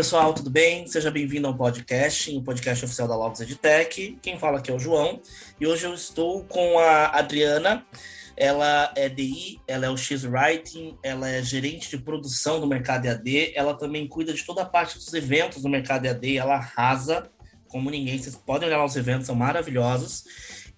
Pessoal, tudo bem? Seja bem-vindo ao podcast, o podcast oficial da Logos EdTech. Quem fala aqui é o João e hoje eu estou com a Adriana. Ela é DI, ela é o X-Writing, ela é gerente de produção do mercado EAD, ela também cuida de toda a parte dos eventos do mercado EAD, ela arrasa como ninguém. Vocês podem olhar lá os eventos, são maravilhosos.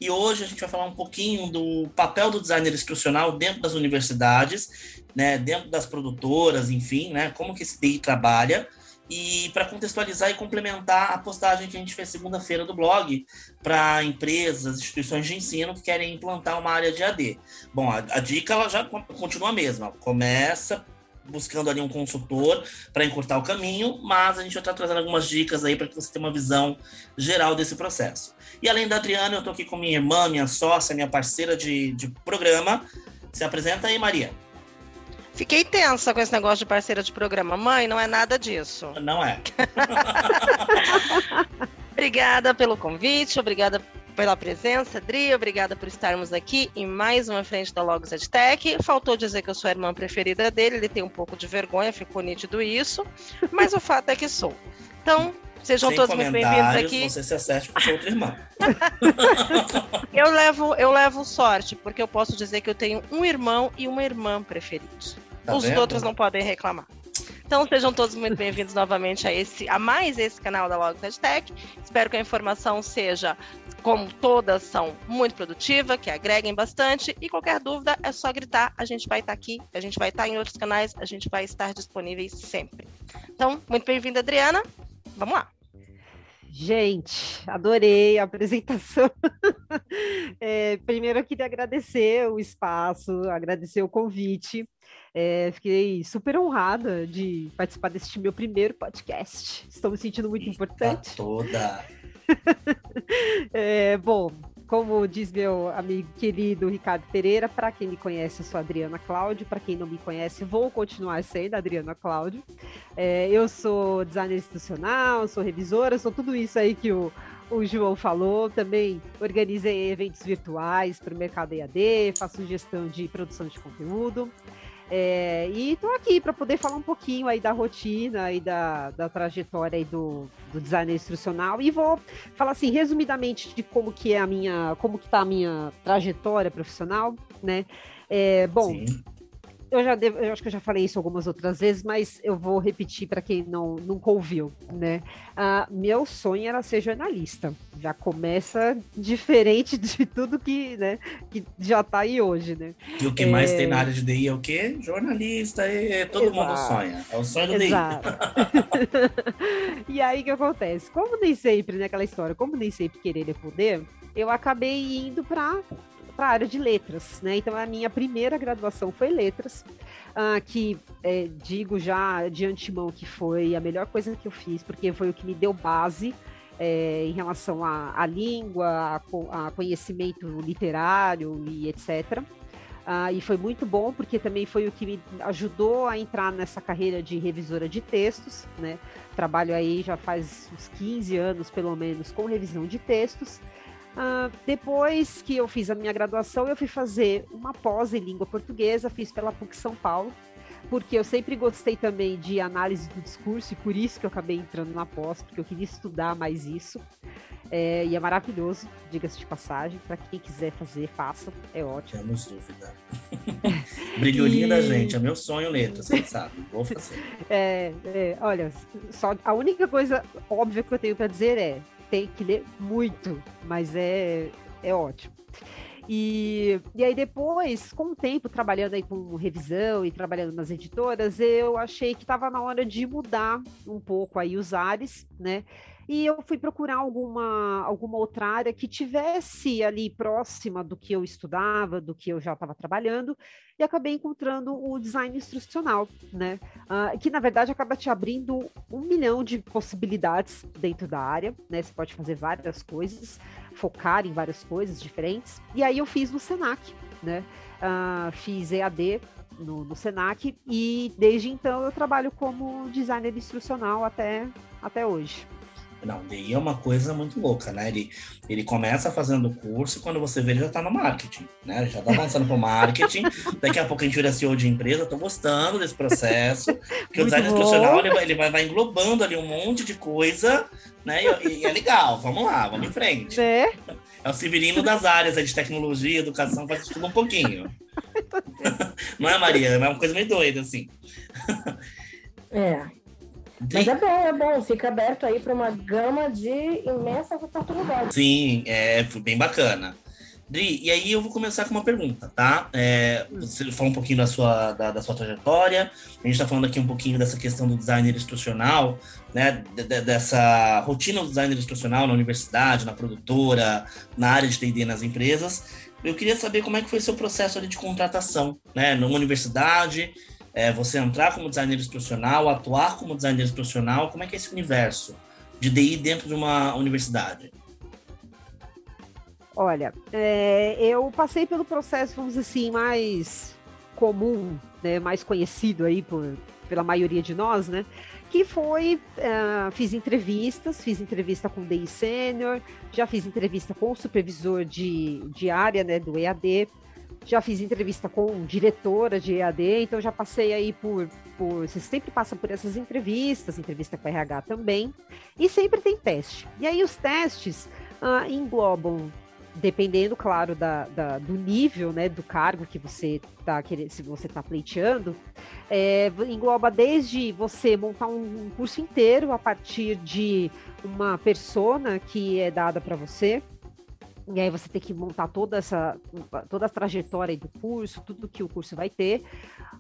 E hoje a gente vai falar um pouquinho do papel do designer instrucional dentro das universidades, né, dentro das produtoras, enfim, né, como que esse DI trabalha. E para contextualizar e complementar a postagem que a gente fez segunda-feira do blog para empresas, instituições de ensino que querem implantar uma área de AD. Bom, a, a dica ela já continua a mesma. Começa buscando ali um consultor para encurtar o caminho, mas a gente já está trazendo algumas dicas aí para que você tenha uma visão geral desse processo. E além da Adriana, eu estou aqui com minha irmã, minha sócia, minha parceira de, de programa. Se apresenta aí, Maria. Fiquei tensa com esse negócio de parceira de programa. Mãe, não é nada disso. Não é. obrigada pelo convite, obrigada pela presença, Dri, obrigada por estarmos aqui em mais uma frente da Logos EdTech. Faltou dizer que eu sou a irmã preferida dele, ele tem um pouco de vergonha, ficou nítido isso, mas o fato é que sou. Então, Sejam Sem todos muito bem-vindos aqui. Você se acerte com sua outra irmã. eu, levo, eu levo sorte, porque eu posso dizer que eu tenho um irmão e uma irmã preferidos. Tá Os vendo? outros não podem reclamar. Então sejam todos muito bem-vindos novamente a esse, a mais esse canal da Logos Tech. Espero que a informação seja, como todas são, muito produtiva, que agreguem bastante. E qualquer dúvida é só gritar. A gente vai estar aqui, a gente vai estar em outros canais, a gente vai estar disponíveis sempre. Então, muito bem-vinda, Adriana. Vamos lá. Gente, adorei a apresentação. é, primeiro, eu queria agradecer o espaço, agradecer o convite. É, fiquei super honrada de participar deste meu primeiro podcast. Estou me sentindo muito Eita importante. Toda. é, bom, como diz meu amigo querido Ricardo Pereira, para quem me conhece, eu sou Adriana Cláudio. Para quem não me conhece, vou continuar sendo Adriana Cláudio. É, eu sou designer institucional, sou revisora, sou tudo isso aí que o, o João falou. Também organizei eventos virtuais para o mercado EAD, faço gestão de produção de conteúdo. É, e estou aqui para poder falar um pouquinho aí da rotina e da, da trajetória aí do, do design instrucional e vou falar assim resumidamente de como que é a minha, como que tá a minha trajetória profissional, né? É, bom, Sim eu já devo, eu acho que eu já falei isso algumas outras vezes, mas eu vou repetir para quem não nunca ouviu, né? Uh, meu sonho era ser jornalista. Já começa diferente de tudo que, né, que já está aí hoje, né? E o que é... mais tem na área de DI é o quê? Jornalista, e todo Exato. mundo sonha. É o sonho do Exato. DI. e aí o que acontece? Como nem sempre, né, aquela história, como nem sempre querer é poder, eu acabei indo para para a área de letras, né? Então a minha primeira graduação foi letras, uh, que é, digo já de antemão que foi a melhor coisa que eu fiz, porque foi o que me deu base é, em relação à, língua, a, a, conhecimento literário e etc. Uh, ah, e foi muito bom, porque também foi o que me ajudou a entrar nessa carreira de revisora de textos, né? Trabalho aí já faz uns 15 anos, pelo menos, com revisão de textos. Uh, depois que eu fiz a minha graduação, eu fui fazer uma pós em língua portuguesa, fiz pela PUC São Paulo, porque eu sempre gostei também de análise do discurso e por isso que eu acabei entrando na pós, porque eu queria estudar mais isso. É, e é maravilhoso, diga-se de passagem, para quem quiser fazer, faça, é ótimo. Temos dúvida. Brilholinha e... da gente, é meu sonho letras, você sabe, vou fazer. É, é, olha, só a única coisa óbvia que eu tenho para dizer é tem que ler muito, mas é, é ótimo. E, e aí depois, com o tempo, trabalhando aí com revisão e trabalhando nas editoras, eu achei que estava na hora de mudar um pouco aí os ares, né? E eu fui procurar alguma, alguma outra área que tivesse ali próxima do que eu estudava, do que eu já estava trabalhando, e acabei encontrando o design instrucional, né? Uh, que na verdade acaba te abrindo um milhão de possibilidades dentro da área, né? Você pode fazer várias coisas, focar em várias coisas diferentes. E aí eu fiz no Senac, né? Uh, fiz EAD no, no Senac e desde então eu trabalho como designer instrucional até, até hoje. Não, DI é uma coisa muito louca, né? Ele, ele começa fazendo o curso e quando você vê, ele já tá no marketing, né? Já tá avançando pro marketing. Daqui a pouco a gente vira CEO de empresa. tô gostando desse processo. Porque o design institucional, ele, vai, ele vai, vai, englobando ali um monte de coisa, né? E, e, é legal, vamos lá, vamos em frente. É, é o Severino das áreas de tecnologia, educação, faz tudo um pouquinho. Não é, Maria? É uma coisa meio doida, assim. É, mas é bom, é bom. Fica aberto aí para uma gama de imensas oportunidades. Sim, é bem bacana. Dri, e aí eu vou começar com uma pergunta, tá? É, você falou um pouquinho da sua, da, da, sua trajetória, a gente está falando aqui um pouquinho dessa questão do designer instrucional, né? De, de, dessa rotina do designer instrucional na universidade, na produtora, na área de T&D nas empresas. Eu queria saber como é que foi seu processo de contratação, né? Numa universidade, é, você entrar como designer instrucional, atuar como designer instrucional, como é que é esse universo de DI dentro de uma universidade? Olha, é, eu passei pelo processo, vamos dizer assim, mais comum, né, mais conhecido aí por, pela maioria de nós, né? Que foi, uh, fiz entrevistas, fiz entrevista com o DI Sênior, já fiz entrevista com o supervisor de, de área, né, do EAD, já fiz entrevista com diretora de EAD, então já passei aí por, por. Você sempre passa por essas entrevistas, entrevista com RH também, e sempre tem teste. E aí os testes ah, englobam, dependendo, claro, da, da, do nível, né, do cargo que você está querendo, se você está pleiteando, é, engloba desde você montar um, um curso inteiro a partir de uma persona que é dada para você, e aí você tem que montar toda essa toda a trajetória do curso, tudo que o curso vai ter,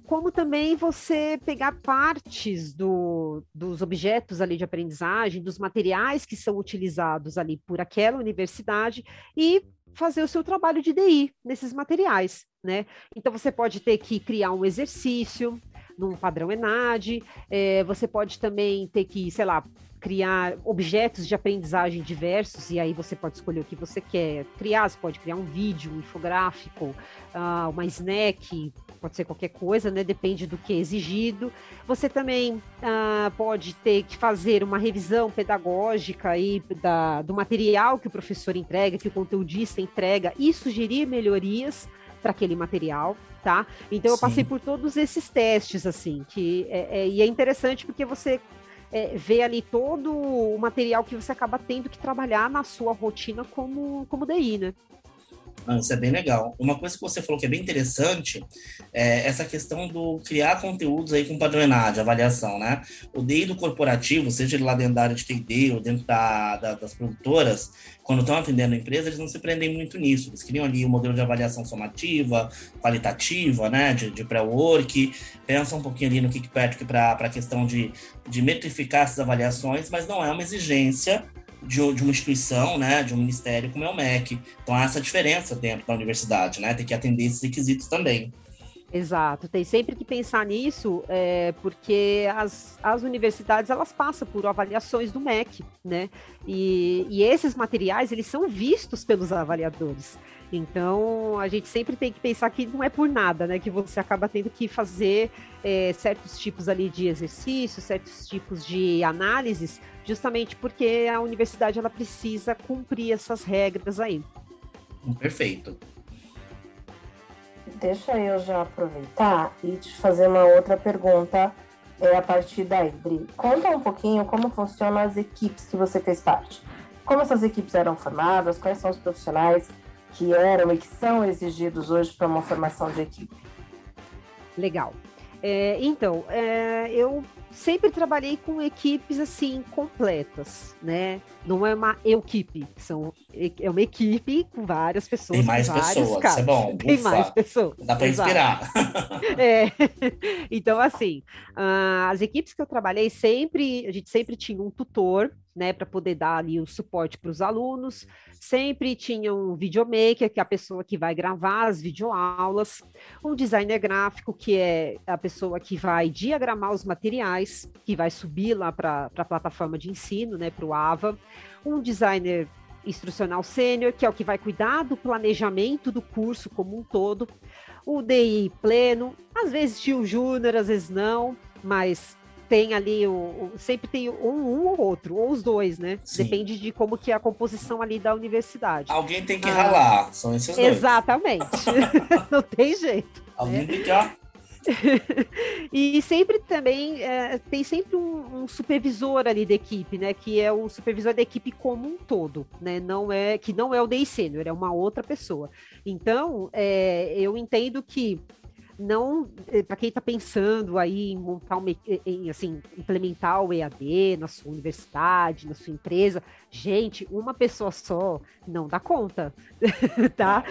como também você pegar partes do, dos objetos ali de aprendizagem, dos materiais que são utilizados ali por aquela universidade e fazer o seu trabalho de DI nesses materiais, né? Então você pode ter que criar um exercício num padrão ENAD, é, você pode também ter que, sei lá, criar objetos de aprendizagem diversos, e aí você pode escolher o que você quer criar, você pode criar um vídeo, um infográfico, uh, uma snack, pode ser qualquer coisa, né? Depende do que é exigido. Você também uh, pode ter que fazer uma revisão pedagógica aí da, do material que o professor entrega, que o conteudista entrega, e sugerir melhorias para aquele material, tá? Então eu passei por todos esses testes, assim, que é, é, e é interessante porque você é, ver ali todo o material que você acaba tendo que trabalhar na sua rotina como, como DI, né? Ah, isso é bem legal. Uma coisa que você falou que é bem interessante é essa questão do criar conteúdos aí com padronagem, avaliação, né? O DI do corporativo, seja lá dentro da área de TD ou dentro da, da, das produtoras, quando estão atendendo a empresa, eles não se prendem muito nisso. Eles criam ali um modelo de avaliação somativa, qualitativa, né? De, de pré-work, pensam um pouquinho ali no Kickpatrick para a questão de, de metrificar essas avaliações, mas não é uma exigência de, de, uma instituição, né, de um ministério como é o MEC. Então há essa diferença dentro da universidade, né? Tem que atender esses requisitos também. Exato, tem sempre que pensar nisso, é, porque as, as universidades elas passam por avaliações do MEC, né? E, e esses materiais eles são vistos pelos avaliadores. Então, a gente sempre tem que pensar que não é por nada, né? Que você acaba tendo que fazer é, certos tipos ali de exercícios, certos tipos de análises, justamente porque a universidade ela precisa cumprir essas regras aí. Perfeito. Deixa eu já aproveitar e te fazer uma outra pergunta é, a partir daí, Bri. Conta um pouquinho como funcionam as equipes que você fez parte. Como essas equipes eram formadas, quais são os profissionais que eram e que são exigidos hoje para uma formação de equipe? Legal. É, então, é, eu sempre trabalhei com equipes assim completas, né? Não é uma equipe, são é uma equipe com várias pessoas. Tem mais pessoas, casos. é bom. Tem Ufa, mais pessoas. Dá para inspirar. é. Então, assim, uh, as equipes que eu trabalhei sempre, a gente sempre tinha um tutor, né, para poder dar ali o suporte para os alunos. Sempre tinha um videomaker, que é a pessoa que vai gravar as videoaulas, um designer gráfico, que é a pessoa que vai diagramar os materiais, que vai subir lá para a plataforma de ensino, né, para o AVA, um designer instrucional sênior, que é o que vai cuidar do planejamento do curso como um todo, o DI pleno, às vezes tinha o júnior, às vezes não, mas tem ali o, o, sempre tem um, um ou outro, ou os dois, né? Sim. Depende de como que é a composição ali da universidade. Alguém tem que ah, ralar, são esses dois. Exatamente. Não tem jeito. Alguém né? tem que e sempre também é, tem sempre um, um, supervisor ali da equipe, né? Que é o supervisor da equipe como um todo, né? Não é que não é o DI sênior, é uma outra pessoa. Então, é, eu entendo que não eh, para quem está pensando aí em montar uma, em assim implementar o EAD na sua universidade, na sua empresa, gente, uma pessoa só não dá conta, tá?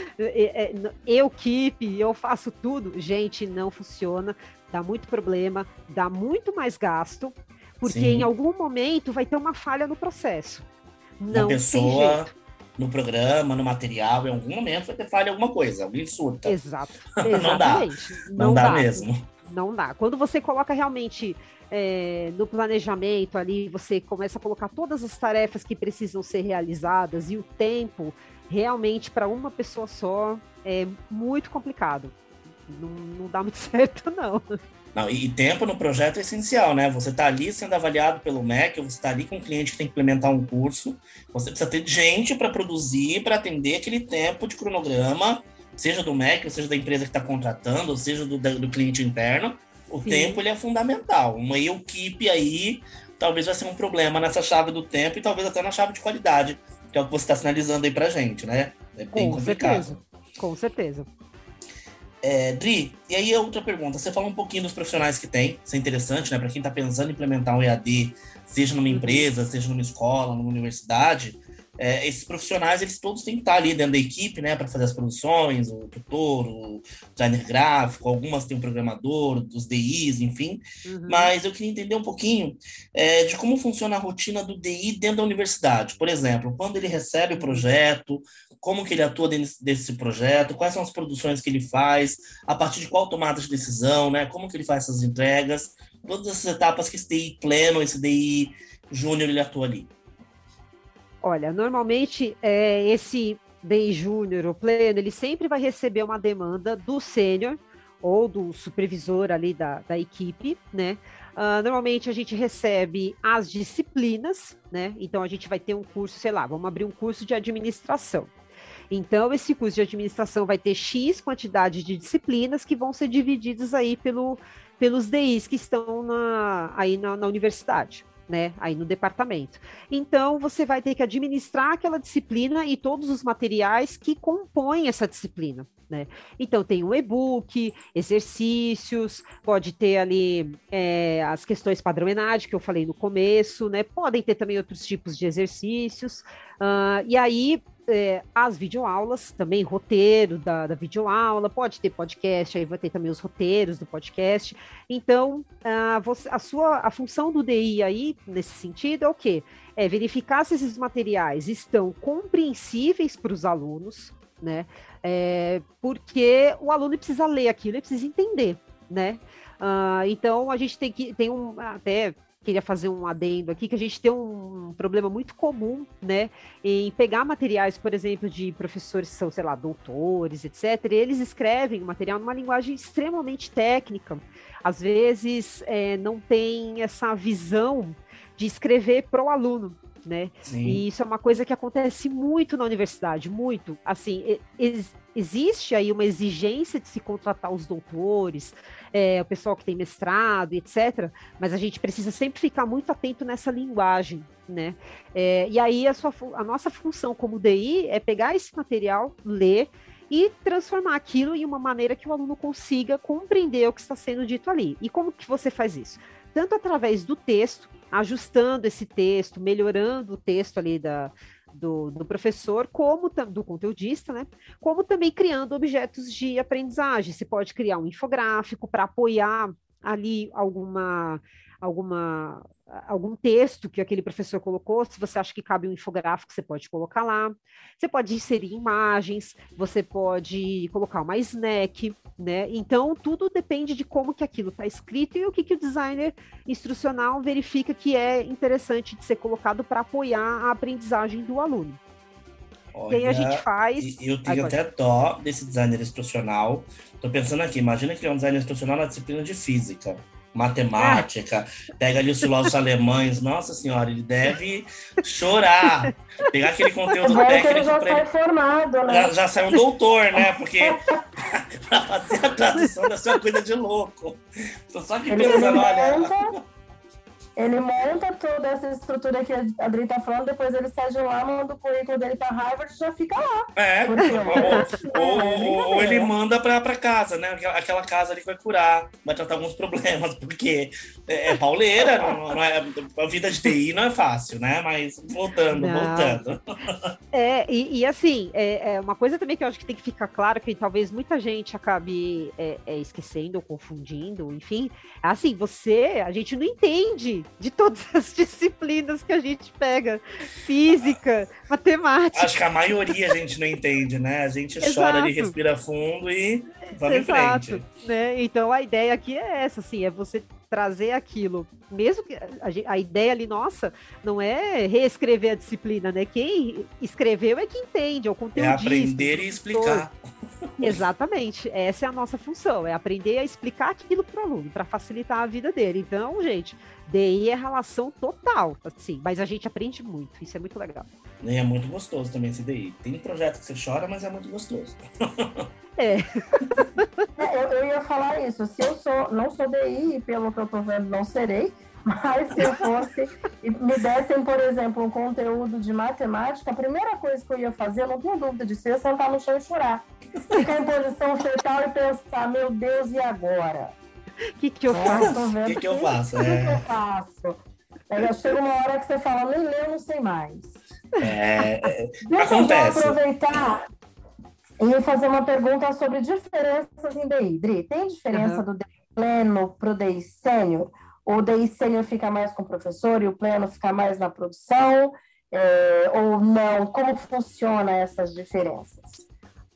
Eu keep, eu faço tudo, gente, não funciona, dá muito problema, dá muito mais gasto, porque Sim. em algum momento vai ter uma falha no processo. Não uma pessoa no programa, no material, em algum momento vai ter falha alguma coisa, alguém surta. Exato. não dá. Não, não dá, dá, mesmo. Não dá. Quando você coloca realmente é, no planejamento ali, você começa a colocar todas as tarefas que precisam ser realizadas e o tempo realmente para uma pessoa só é muito complicado. Não, não dá muito certo, não. Não, e tempo no projeto é essencial, né? Você está ali sendo avaliado pelo MEC, você está ali com um cliente que tem que implementar um curso, você precisa ter gente para produzir, para atender aquele tempo de cronograma, seja do MEC, seja da empresa que está contratando, seja do, do cliente interno. O Sim. tempo ele é fundamental. Uma equipe aí talvez vai ser um problema nessa chave do tempo e talvez até na chave de qualidade, que é o que você está sinalizando aí para gente, né? É bem com complicado. Certeza. Com certeza. É, Dri, e aí outra pergunta. Você fala um pouquinho dos profissionais que tem, isso é interessante, né? Para quem está pensando em implementar um EAD, seja numa uhum. empresa, seja numa escola, numa universidade, é, esses profissionais, eles todos têm que estar ali dentro da equipe, né, para fazer as produções, o tutor, o designer gráfico, algumas têm um programador, os DIs, enfim. Uhum. Mas eu queria entender um pouquinho é, de como funciona a rotina do DI dentro da universidade. Por exemplo, quando ele recebe o projeto, como que ele atua dentro desse projeto, quais são as produções que ele faz, a partir de qual tomada de decisão, né, como que ele faz essas entregas, todas essas etapas que esse DI pleno, esse DI júnior, ele atua ali. Olha, normalmente é, esse DI júnior ou pleno, ele sempre vai receber uma demanda do sênior ou do supervisor ali da, da equipe, né? Uh, normalmente a gente recebe as disciplinas, né? Então a gente vai ter um curso, sei lá, vamos abrir um curso de administração. Então, esse curso de administração vai ter X quantidade de disciplinas que vão ser divididas aí pelo, pelos DIs que estão na, aí na, na universidade né, aí no departamento. Então, você vai ter que administrar aquela disciplina e todos os materiais que compõem essa disciplina. Né? Então, tem um e-book, exercícios, pode ter ali é, as questões padrão ENAD, que eu falei no começo, né? Podem ter também outros tipos de exercícios. Uh, e aí, é, as videoaulas, também roteiro da, da videoaula, pode ter podcast, aí vai ter também os roteiros do podcast. Então, a, você, a sua a função do DI aí, nesse sentido, é o quê? É verificar se esses materiais estão compreensíveis para os alunos, né? É, porque o aluno precisa ler aquilo, ele precisa entender, né? Uh, então a gente tem que tem um até queria fazer um adendo aqui, que a gente tem um problema muito comum, né, em pegar materiais, por exemplo, de professores que são, sei lá, doutores, etc., eles escrevem o material numa linguagem extremamente técnica. Às vezes, é, não tem essa visão de escrever para o aluno, né? Sim. E isso é uma coisa que acontece muito na universidade, muito. Assim, ex existe aí uma exigência de se contratar os doutores, é, o pessoal que tem mestrado, etc. Mas a gente precisa sempre ficar muito atento nessa linguagem, né? É, e aí a, sua, a nossa função como DI é pegar esse material, ler e transformar aquilo em uma maneira que o aluno consiga compreender o que está sendo dito ali. E como que você faz isso? Tanto através do texto, ajustando esse texto, melhorando o texto ali da, do, do, professor, como do conteudista, né? Como também criando objetos de aprendizagem. Você pode criar um infográfico para apoiar ali alguma alguma algum texto que aquele professor colocou, se você acha que cabe um infográfico, você pode colocar lá. Você pode inserir imagens, você pode colocar uma snack, né? Então, tudo depende de como que aquilo está escrito e o que, que o designer instrucional verifica que é interessante de ser colocado para apoiar a aprendizagem do aluno. Olha, Quem a gente faz. Eu tenho até dó desse designer instrucional. Estou pensando aqui, imagina que é um designer instrucional na disciplina de física matemática, pega ali os filósofos alemães, nossa senhora, ele deve chorar. Pegar aquele conteúdo é técnico. Ele já sai formado, né? Já, já sai um doutor, né? Porque para fazer a tradução ser uma coisa de louco. Tô só aqui pensando, olha. Ele monta toda essa estrutura que a Adri tá falando, depois ele sai de lá, manda o currículo dele para Harvard e já fica lá. É, ou, ou, ou, ou, ele manda para casa, né? Aquela casa ali que vai curar, vai tratar alguns problemas, porque é, é pauleira, não, não, é, a vida de TI não é fácil, né? Mas voltando, não. voltando. É, e, e assim, é, é, uma coisa também que eu acho que tem que ficar claro, que talvez muita gente acabe é, é esquecendo ou confundindo, enfim, assim, você, a gente não entende de todas as disciplinas que a gente pega. Física, matemática. Acho que a maioria a gente não entende, né? A gente chora ali, respira fundo e vamos Exato, em frente. Né? Então a ideia aqui é essa, assim, é você trazer aquilo, mesmo que a, a, ideia ali, nossa, não é reescrever a disciplina, né? Quem escreveu é quem entende, é o conteúdo. É aprender e explicar. Exatamente, essa é a nossa função, é aprender a explicar aquilo para o aluno, para facilitar a vida dele. Então, gente, DI é relação total, assim, mas a gente aprende muito, isso é muito legal. E é muito gostoso também esse DI. Tem projeto que você chora, mas é muito gostoso. É. é eu, eu, ia falar isso. Se eu sou, não sou DI, pelo que eu tô vendo, não serei. Mas se eu fosse e me dessem, por exemplo, um conteúdo de matemática, a primeira coisa que eu ia fazer, eu não tenho dúvida disso, eu ia sentar no chão e chorar. Ficar em posição fetal e pensar, meu Deus, e agora? O que, que eu faço? O que, que eu faço? O é... que, eu faço? Aí chega uma hora que você fala, nem leu, não sei mais. É, é Deixa acontece. eu aproveitar e fazer uma pergunta sobre diferenças em DI. Dri, tem diferença uhum. do DI pleno para o DI sênior? O DI sênior fica mais com o professor e o pleno fica mais na produção? É, ou não? Como funciona essas diferenças?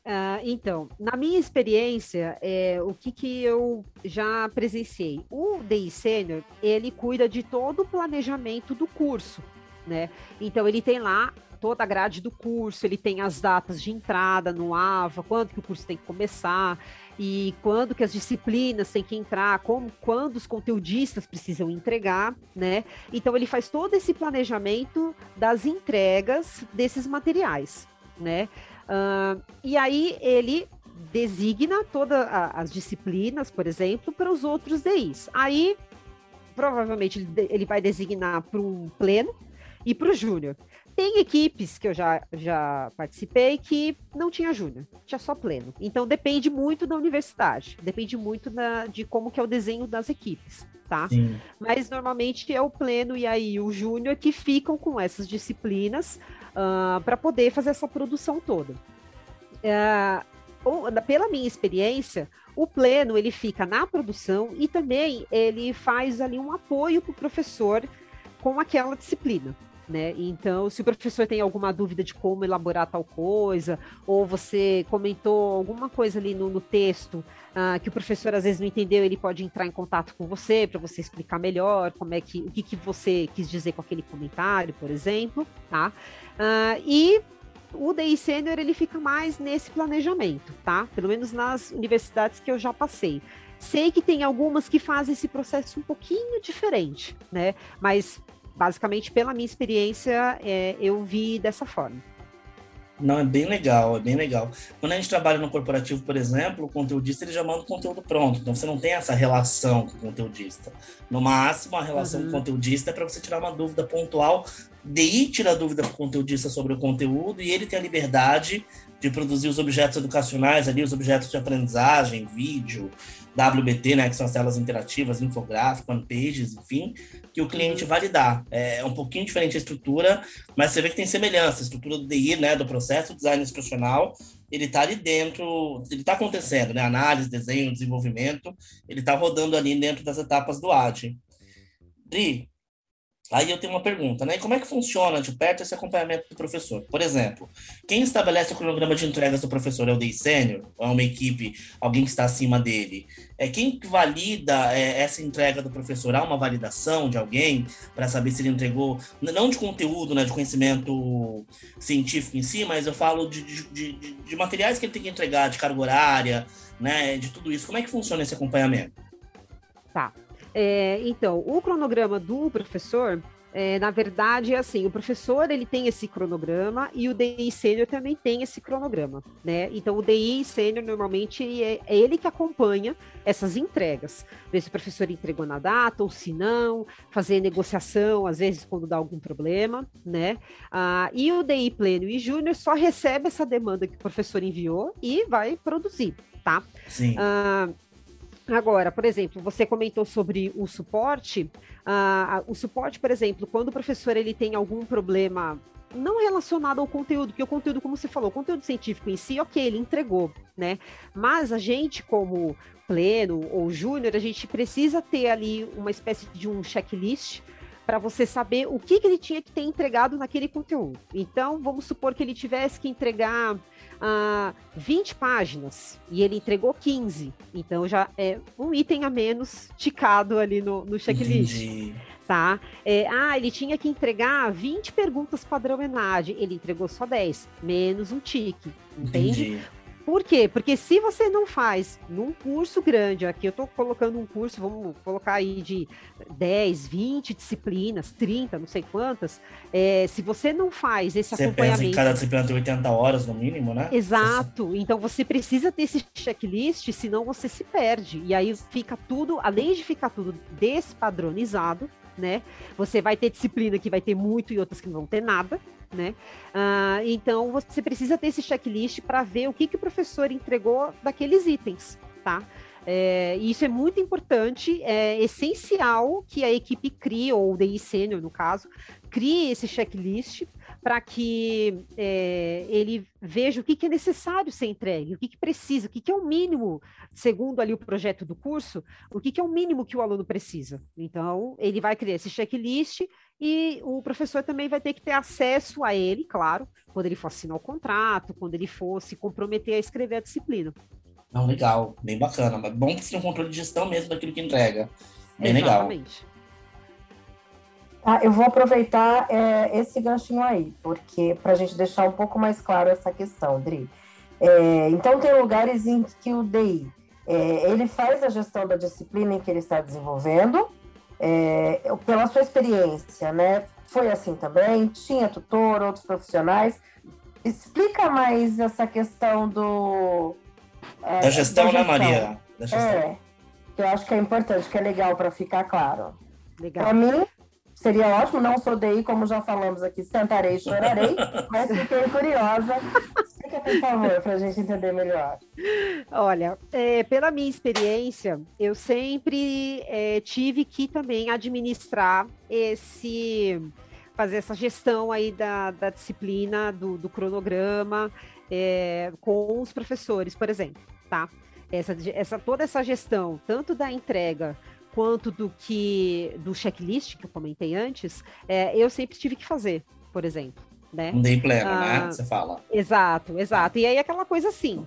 Uh, então, na minha experiência, é, o que, que eu já presenciei? O DI Sênior, ele cuida de todo o planejamento do curso, né? Então, ele tem lá toda a grade do curso, ele tem as datas de entrada no AVA, quando que o curso tem que começar, e quando que as disciplinas têm que entrar, como, quando os conteudistas precisam entregar, né? Então, ele faz todo esse planejamento das entregas desses materiais, né? Uh, e aí ele designa todas as disciplinas, por exemplo, para os outros DIs. Aí, provavelmente, ele, ele vai designar para um pleno e para o júnior. Tem equipes que eu já, já participei que não tinha júnior, tinha só pleno. Então depende muito da universidade, depende muito da, de como que é o desenho das equipes, tá? Sim. Mas normalmente é o pleno e aí o júnior que ficam com essas disciplinas uh, ah, para poder fazer essa produção toda. Uh, pela minha experiência, o pleno ele fica na produção e também ele faz ali um apoio para o professor com aquela disciplina. Né? Então, se o professor tem alguma dúvida de como elaborar tal coisa, ou você comentou alguma coisa ali no, no texto uh, que o professor às vezes não entendeu, ele pode entrar em contato com você para você explicar melhor como é que o que, que você quis dizer com aquele comentário, por exemplo, tá? Uh, e o DI Sênior ele fica mais nesse planejamento, tá? Pelo menos nas universidades que eu já passei. Sei que tem algumas que fazem esse processo um pouquinho diferente, né? Mas basicamente pela minha experiência é, eu vi dessa forma. Não, é bem legal, é bem legal. Quando a gente trabalha no corporativo, por exemplo, o conteudista ele já manda o conteúdo pronto, então você não tem essa relação com o conteudista. No máximo, a relação uhum. com o conteudista é para você tirar uma dúvida pontual, de tirar dúvida com o conteudista sobre o conteúdo e ele tem a liberdade de produzir os objetos educacionais ali, os objetos de aprendizagem, vídeo, WBT, né, que são as telas interativas, infográfico, one pages, enfim, que o cliente uhum. validar. É um pouquinho diferente a estrutura, mas você vê que tem semelhança. A estrutura do DI, né, do processo de design instrucional, ele está ali dentro, ele está acontecendo, né, análise, desenho, desenvolvimento, ele está rodando ali dentro das etapas do AD. Dri, Aí eu tenho uma pergunta, né? Como é que funciona de perto esse acompanhamento do professor? Por exemplo, quem estabelece o cronograma de entregas do professor é o DEI Sênior? Ou é uma equipe, alguém que está acima dele? É quem valida é, essa entrega do professor? Há uma validação de alguém para saber se ele entregou, não de conteúdo, né, de conhecimento científico em si, mas eu falo de, de, de, de materiais que ele tem que entregar, de carga horária, né, de tudo isso. Como é que funciona esse acompanhamento? Tá. É, então, o cronograma do professor, é, na verdade, é assim, o professor ele tem esse cronograma e o DI sênior também tem esse cronograma, né? Então, o DI sênior normalmente é, é, ele que acompanha essas entregas, ver se o professor entregou na data ou se não, fazer negociação, às vezes quando dá algum problema, né? Ah, e o DI pleno e júnior só recebe essa demanda que o professor enviou e vai produzir, tá? Sim. Ah, Agora, por exemplo, você comentou sobre o suporte. Uh, o suporte, por exemplo, quando o professor ele tem algum problema não relacionado ao conteúdo, porque o conteúdo, como você falou, o conteúdo científico em si, ok, ele entregou, né? Mas a gente, como pleno ou júnior, a gente precisa ter ali uma espécie de um checklist para você saber o que, que ele tinha que ter entregado naquele conteúdo. Então, vamos supor que ele tivesse que entregar ah, 20 páginas e ele entregou 15. Então já é um item a menos ticado ali no, no checklist. Entendi. Tá? É, ah, ele tinha que entregar 20 perguntas padrão ENAD, ele entregou só 10, menos um tique. Entende? Entendi. Por quê? Porque se você não faz num curso grande, aqui eu estou colocando um curso, vamos colocar aí de 10, 20 disciplinas, 30, não sei quantas, é, se você não faz esse você acompanhamento... Você pensa em cada disciplina tem 80 horas no mínimo, né? Exato. Você... Então você precisa ter esse checklist, senão você se perde. E aí fica tudo, além de ficar tudo despadronizado, né? Você vai ter disciplina que vai ter muito e outras que não vão ter nada, né? Ah, então você precisa ter esse checklist para ver o que, que o professor entregou daqueles itens, tá? É, isso é muito importante, é essencial que a equipe crie, ou o DI Sênior, no caso, crie esse checklist para que é, ele veja o que, que, é necessário ser entregue, o que, que precisa, o que, que, é o mínimo, segundo ali o projeto do curso, o que, é o mínimo que o aluno precisa. Então, ele vai criar esse checklist e o professor também vai ter que ter acesso a ele, claro, quando ele for assinar o contrato, quando ele for se comprometer a escrever a disciplina. Não, legal, bem bacana. Mas bom que você tem um controle de gestão mesmo daquilo que entrega. Bem Exatamente. legal. Ah, eu vou aproveitar é, esse ganchinho aí, porque para a gente deixar um pouco mais claro essa questão, Dri. É, então, tem lugares em que o DI é, ele faz a gestão da disciplina em que ele está desenvolvendo, é, pela sua experiência, né? Foi assim também? Tinha tutor, outros profissionais? Explica mais essa questão do. É, da gestão, da né, Maria? Da gestão. É, que eu acho que é importante, que é legal para ficar claro. Para mim, Seria ótimo, não sou DI, como já falamos aqui, sentarei e chorarei, mas fiquei curiosa. Explica, por favor, para a gente entender melhor. Olha, é, pela minha experiência, eu sempre é, tive que também administrar esse fazer essa gestão aí da, da disciplina, do, do cronograma, é, com os professores, por exemplo, tá? Essa, essa, toda essa gestão, tanto da entrega quanto do que do checklist que eu comentei antes, é, eu sempre tive que fazer, por exemplo. Né? Um day né? ah, né? Você fala. Exato, exato. E aí aquela coisa assim.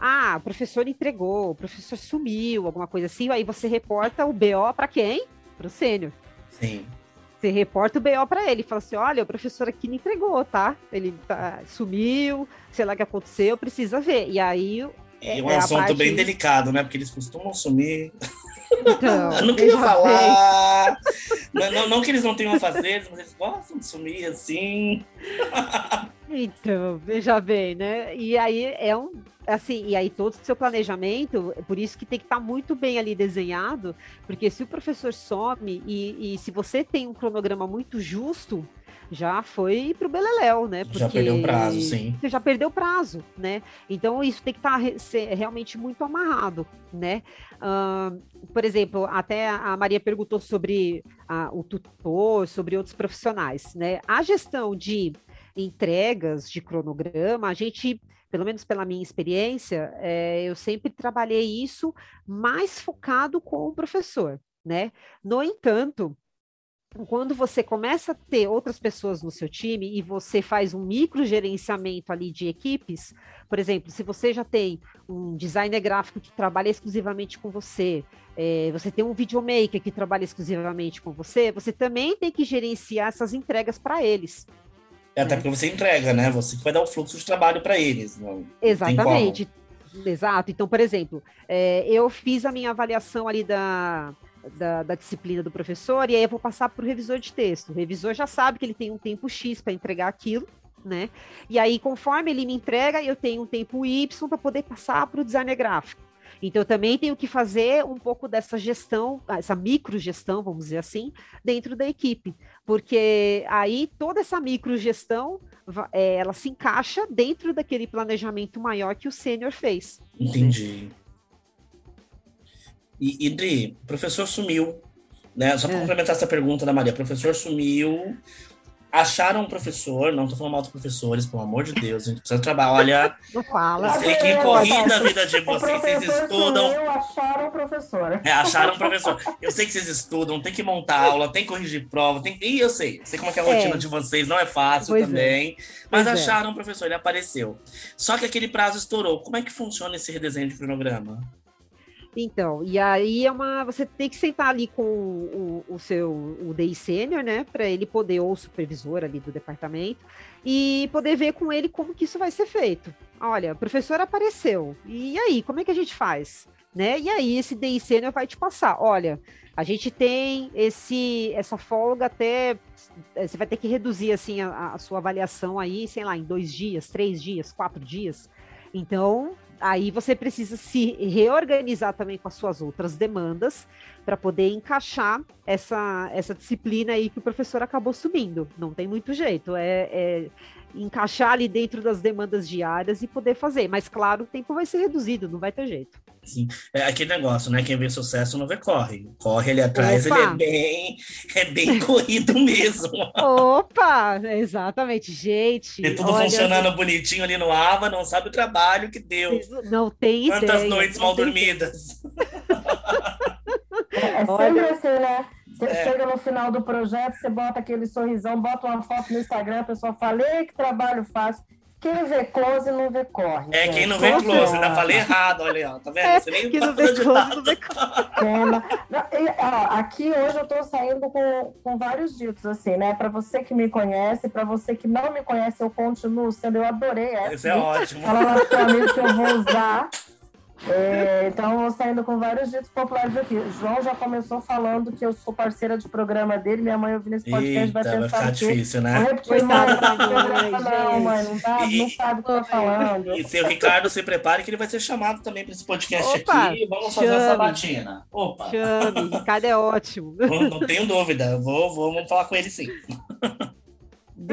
Ah, o professor entregou, o professor sumiu, alguma coisa assim, aí você reporta o BO para quem? Para o sênior. Sim. Você reporta o BO para ele, fala assim: olha, o professor aqui não entregou, tá? Ele tá, sumiu, sei lá o que aconteceu, precisa ver. E aí. É, é um assunto parte... bem delicado, né? Porque eles costumam sumir. Então, eu não queria falar. Não, não, não, que eles não tenham a fazer, mas eles gostam de sumir assim. Então, veja bem, né? E aí é um. Assim, e aí todo o seu planejamento, por isso que tem que estar muito bem ali desenhado, porque se o professor some e, e se você tem um cronograma muito justo, já foi pro Beleléu, né? Porque já perdeu o prazo, sim. Você já perdeu o prazo, né? Então isso tem que estar tá, realmente muito amarrado, né? Uh, por exemplo, até a Maria perguntou sobre uh, o tutor, sobre outros profissionais, né? A gestão de entregas, de cronograma, a gente pelo menos pela minha experiência, é, eu sempre trabalhei isso mais focado com o professor, né? No entanto, quando você começa a ter outras pessoas no seu time e você faz um micro gerenciamento ali de equipes, por exemplo, se você já tem um designer gráfico que trabalha exclusivamente com você, é, você tem um videomaker que trabalha exclusivamente com você, você também tem que gerenciar essas entregas para eles. É, até né? porque você entrega, né? Você vai dar o fluxo de trabalho para eles. Não, Exatamente. Exato. Então, por exemplo, é, eu fiz a minha avaliação ali da da, da, disciplina do professor, e aí eu vou passar para o revisor de texto. O revisor já sabe que ele tem um tempo X para entregar aquilo, né? E aí, conforme ele me entrega, eu tenho um tempo Y para poder passar para o designer gráfico. Então, eu também tenho que fazer um pouco dessa gestão, essa microgestão, vamos dizer assim, dentro da equipe, porque aí toda essa microgestão é, ela se encaixa dentro daquele planejamento maior que o sênior fez. Entendi. Né? E, Idri, o professor sumiu, né? Só para é. complementar essa pergunta da Maria, o professor sumiu, acharam um professor, não tô falando mal dos professores, pelo amor de Deus, a gente precisa trabalhar. Olha, não fala. eu sei que corrida a vida de vocês, vocês estudam. Eu acharam um professor. É, acharam um professor. Eu sei que vocês estudam, tem que montar aula, tem que corrigir prova, tem E eu sei, sei como é que é a rotina é. de vocês, não é fácil pois é. também. É. Mas pois acharam um professor, ele apareceu. Só que aquele prazo estourou. Como é que funciona esse redesenho de cronograma? Então, e aí é uma. Você tem que sentar ali com o, o seu o DI sênior, né? Para ele poder, ou o supervisor ali do departamento, e poder ver com ele como que isso vai ser feito. Olha, o professor apareceu. E aí, como é que a gente faz? Né? E aí, esse DI sênior vai te passar. Olha, a gente tem esse essa folga até. Eh, você vai ter que reduzir assim a, a sua avaliação aí, sei lá, em dois dias, três dias, quatro dias. Então, aí você precisa se reorganizar também com as suas outras demandas para poder encaixar essa, essa disciplina aí que o professor acabou subindo. Não tem muito jeito, é, é encaixar ali dentro das demandas diárias e poder fazer. Mas, claro, o tempo vai ser reduzido, não vai ter jeito. Sim. É aquele negócio, né? Quem vê sucesso não vê corre. Corre ali atrás, Opa. ele é bem, é bem corrido mesmo. Opa! Exatamente, gente. E tudo olha... funcionando bonitinho ali no AVA, não sabe o trabalho que deu. Não tem Quantas ideia. noites mal dormidas. É, é sempre assim, né? Você é. chega no final do projeto, você bota aquele sorrisão, bota uma foto no Instagram, a pessoa fala, Ei, que trabalho fácil. Quem vê close não vê corre. É, quem não vê close, ainda falei errado, olha, ó, tá vendo? Você nem quem não vê close não vê corre. aqui hoje eu tô saindo com, com vários ditos, assim, né? Para você que me conhece, para você que não me conhece, eu continuo sendo, eu adorei essa. Isso é ótimo. Fala lá pro amigo que eu vou usar. É, então, saindo com vários ditos populares aqui. O João já começou falando que eu sou parceira de programa dele. Minha mãe ouvindo esse podcast Eita, vai pensar vai ficar que... difícil, né? Repetir, mãe, não, mãe, não, tá, e, não sabe o que tá falando. E seu Ricardo, se prepare que ele vai ser chamado também para esse podcast Opa, aqui. Vamos fazer chame, uma sabatina. Opa! Chame, Ricardo é ótimo. Não, não tenho dúvida. Vou, vou, vamos falar com ele sim.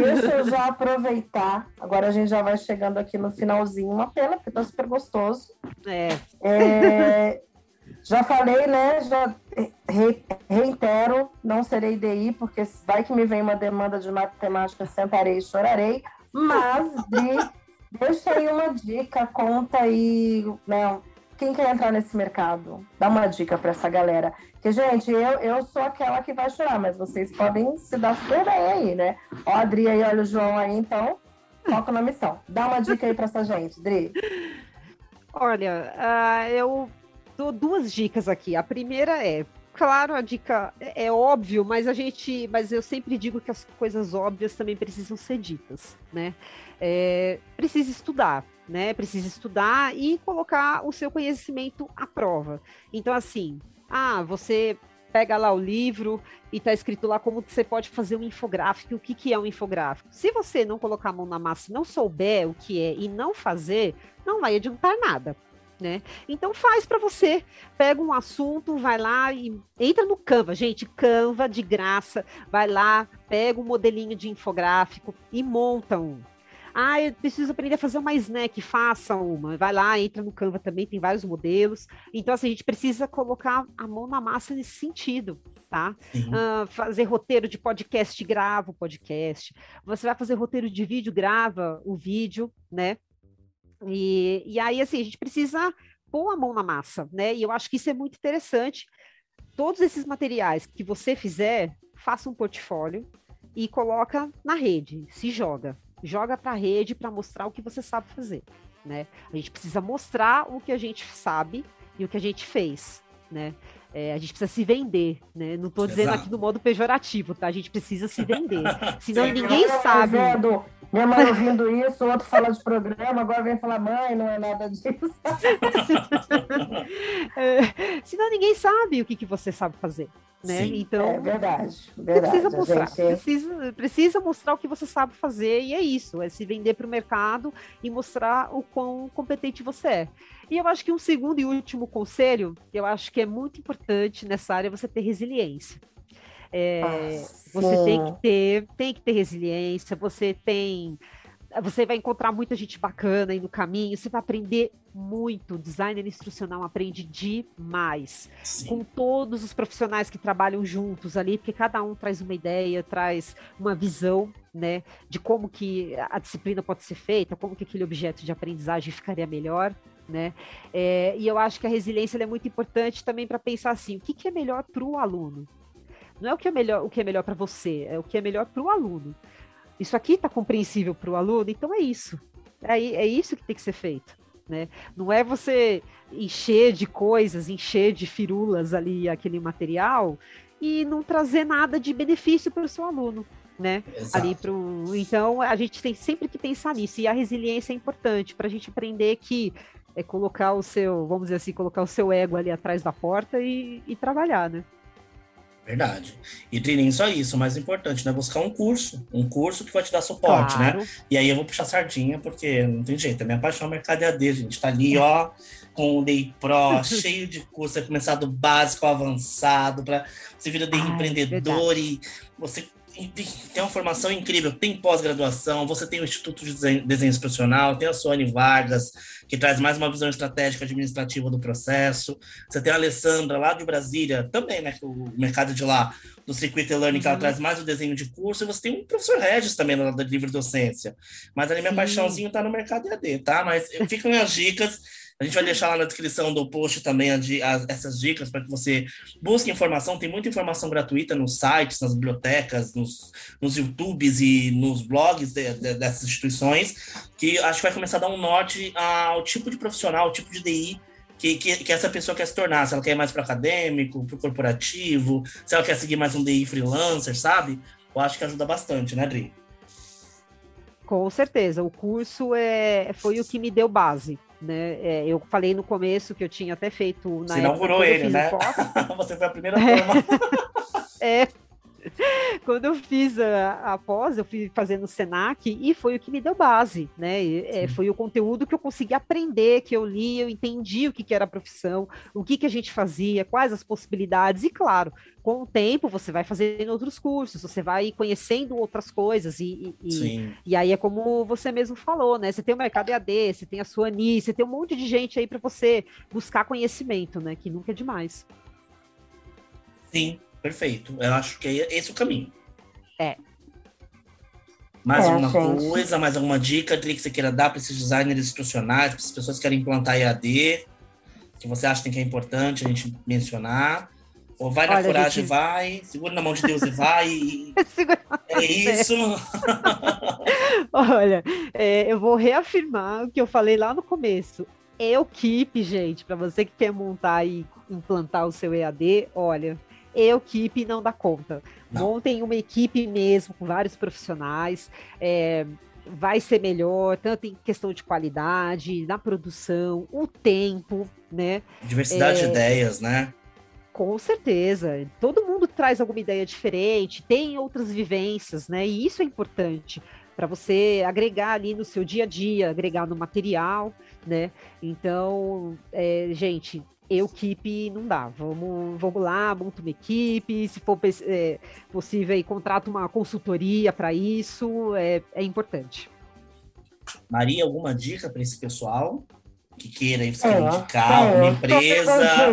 Deixa eu já aproveitar. Agora a gente já vai chegando aqui no finalzinho. Uma pena, porque tá super gostoso. É. é já falei, né? Já re, reitero, não serei DI, porque vai que me vem uma demanda de matemática, sentarei e chorarei. Mas, de, deixa aí uma dica, conta aí, né? Quem quer entrar nesse mercado? Dá uma dica para essa galera. Que, gente, eu, eu sou aquela que vai chorar, mas vocês podem se dar super bem aí, né? Ó, a Adri aí, olha o João aí, então, foca na missão. Dá uma dica aí para essa gente, Adri. Olha, uh, eu dou duas dicas aqui. A primeira é, claro, a dica é, é óbvio, mas a gente, mas eu sempre digo que as coisas óbvias também precisam ser ditas, né? É, precisa estudar, né? Precisa estudar e colocar o seu conhecimento à prova. Então, assim, ah, você pega lá o livro e está escrito lá como você pode fazer um infográfico. O que, que é um infográfico? Se você não colocar a mão na massa e não souber o que é e não fazer, não vai adiantar nada. Né? Então faz para você, pega um assunto, vai lá e entra no Canva, gente, Canva de graça, vai lá, pega um modelinho de infográfico e monta um. Ah, eu preciso aprender a fazer uma snack, faça uma. Vai lá, entra no Canva também, tem vários modelos. Então, assim, a gente precisa colocar a mão na massa nesse sentido, tá? Uh, fazer roteiro de podcast, grava o podcast. Você vai fazer roteiro de vídeo, grava o vídeo, né? E, e aí, assim, a gente precisa pôr a mão na massa, né? E eu acho que isso é muito interessante. Todos esses materiais que você fizer, faça um portfólio e coloca na rede, se joga, joga para a rede para mostrar o que você sabe fazer, né? A gente precisa mostrar o que a gente sabe e o que a gente fez, né? É, a gente precisa se vender, né? Não estou dizendo aqui no modo pejorativo, tá? A gente precisa se vender. Senão Sim, ninguém sabe. Vendo, minha mãe ouvindo isso, outro fala de programa, agora vem falar, mãe, não é nada disso. é, senão ninguém sabe o que, que você sabe fazer. Né? Sim, então, é verdade, verdade. Precisa mostrar, gente... precisa, precisa mostrar o que você sabe fazer, e é isso, é se vender para o mercado e mostrar o quão competente você é. E eu acho que um segundo e último conselho, eu acho que é muito importante nessa área você ter resiliência. É, ah, você tem que ter, tem que ter resiliência, você tem você vai encontrar muita gente bacana aí no caminho, você vai aprender muito. O designer instrucional aprende demais Sim. com todos os profissionais que trabalham juntos ali, porque cada um traz uma ideia, traz uma visão, né, de como que a disciplina pode ser feita, como que aquele objeto de aprendizagem ficaria melhor. Né? É, e eu acho que a resiliência é muito importante também para pensar assim, o que, que é melhor para o aluno? Não é o que é melhor, o que é melhor para você, é o que é melhor para o aluno isso aqui está compreensível para o aluno, então é isso. É, é isso que tem que ser feito. Né? Não é você encher de coisas, encher de firulas ali aquele material e não trazer nada de benefício para o seu aluno. Né? Ali pro... Então a gente tem sempre que pensar nisso, e a resiliência é importante para a gente aprender que é colocar o seu, vamos dizer assim, colocar o seu ego ali atrás da porta e, e trabalhar, né? Verdade. E nem só isso, o mais importante, né? Buscar um curso. Um curso que vai te dar suporte, né? claro. né? E aí eu vou puxar sardinha, porque não tem jeito. A minha paixão é o mercado EAD, gente. Tá ali, ó, com o DEI Pro, cheio de curso. Você começar do básico ao avançado, para você vira de empreendedor verdade. e você tem uma formação incrível, tem pós-graduação, você tem o Instituto de Desenho, Desenho Institucional, tem a Sônia Vargas, que traz mais uma visão estratégica administrativa do processo, você tem a Alessandra, lá de Brasília, também, né, o mercado de lá, do Circuito Learning, uhum. que ela uhum. traz mais o desenho de curso, e você tem o professor Regis também, lá da livre docência, mas ali minha Sim. paixãozinho tá no mercado EAD, tá, mas ficam as dicas, a gente vai deixar lá na descrição do post também as, essas dicas para que você busque informação. Tem muita informação gratuita nos sites, nas bibliotecas, nos, nos YouTubes e nos blogs de, de, dessas instituições, que acho que vai começar a dar um norte ao tipo de profissional, ao tipo de DI que, que, que, essa pessoa quer se tornar. Se ela quer ir mais para acadêmico, para corporativo, se ela quer seguir mais um DI freelancer, sabe? Eu acho que ajuda bastante, né, Adri? Com certeza. O curso é, foi o que me deu base. Né? É, eu falei no começo que eu tinha até feito na Você inaugurou ele, né? Você foi a primeira turma. é, quando eu fiz a, a pós, eu fui fazendo o Senac e foi o que me deu base, né? E, é, foi o conteúdo que eu consegui aprender, que eu li, eu entendi o que, que era a profissão, o que, que a gente fazia, quais as possibilidades, e claro, com o tempo você vai fazendo outros cursos, você vai conhecendo outras coisas, e, e, e, aí é como você mesmo falou, né? Você tem o mercado EAD, você tem a sua ANI, você tem um monte de gente aí para você buscar conhecimento, né? Que nunca é demais. Sim, Perfeito. Eu acho que é esse o caminho. É. Mais é, alguma gente. coisa, mais alguma dica, que você queira dar para esses designers institucionais, para essas pessoas que querem implantar EAD, que você acha que é importante a gente mencionar? Ou vai na Olha, coragem, gente... vai, segura na mão de Deus e vai. E... é isso. Olha, é, eu vou reafirmar o que eu falei lá no começo. O Keep, gente, para você que quer montar e implantar o seu EAD, olha, equipe não dá conta. Não. Montem uma equipe mesmo, com vários profissionais. É, vai ser melhor, tanto em questão de qualidade, na produção, o tempo, né? Diversidade é, de ideias, né? Com certeza. Todo mundo traz alguma ideia diferente, tem outras vivências, né? E isso é importante para você agregar ali no seu dia a dia, agregar no material, né? Então, é, gente, eu equipe não dá. Vamos, vamos lá, monta uma equipe, se for é, possível, aí, contrata uma consultoria para isso, é, é importante. Maria, alguma dica para esse pessoal que queira é, indicar é, uma empresa,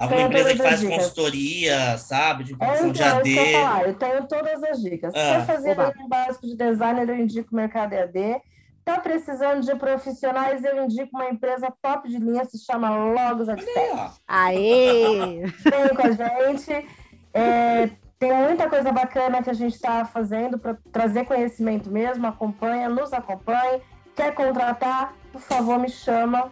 alguma empresa que faz dicas. consultoria, sabe, de produção de AD? Eu, eu tenho todas as dicas. Ah. Se quer fazer um básico de designer, eu indico o Mercado EAD. Está precisando de profissionais? Eu indico uma empresa top de linha, se chama Logos Adtech. Aê! Vem com a gente. É, tem muita coisa bacana que a gente está fazendo para trazer conhecimento mesmo. Acompanha, nos acompanhe. Quer contratar? Por favor, me chama.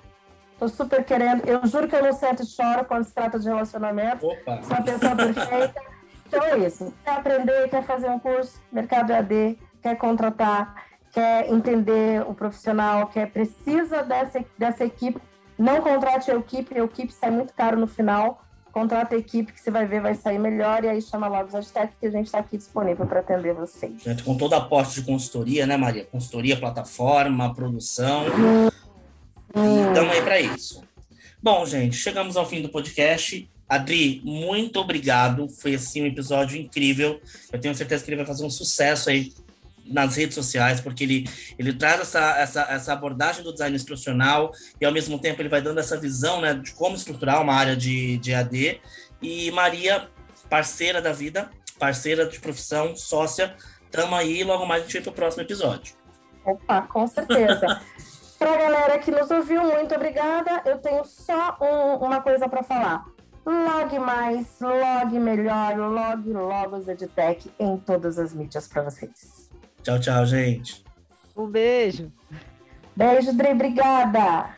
Tô super querendo. Eu juro que eu não sento e choro quando se trata de relacionamento. Opa. Sou a pessoa perfeita. Então é isso. Quer aprender, quer fazer um curso, mercado AD, quer contratar, quer entender o profissional, quer precisa dessa, dessa equipe. Não contrate a equipe, a equipe sai muito caro no final. Contrata a equipe que você vai ver vai sair melhor e aí chama logo os Agtech que a gente está aqui disponível para atender vocês. Gente, com toda a aporte de consultoria, né, Maria? Consultoria, plataforma, produção. Hum. E estamos aí para isso. Bom, gente, chegamos ao fim do podcast. Adri, muito obrigado. Foi assim um episódio incrível. Eu tenho certeza que ele vai fazer um sucesso aí nas redes sociais, porque ele, ele traz essa, essa, essa abordagem do design instrucional e, ao mesmo tempo, ele vai dando essa visão né, de como estruturar uma área de, de AD. E Maria, parceira da vida, parceira de profissão, sócia, tamo aí. Logo mais a gente vai para o próximo episódio. Opa, com certeza. para a galera que nos ouviu, muito obrigada. Eu tenho só um, uma coisa para falar. Log mais, log melhor, log logos EdTech em todas as mídias para vocês. Tchau, tchau, gente. Um beijo. Beijo, Dri. Obrigada.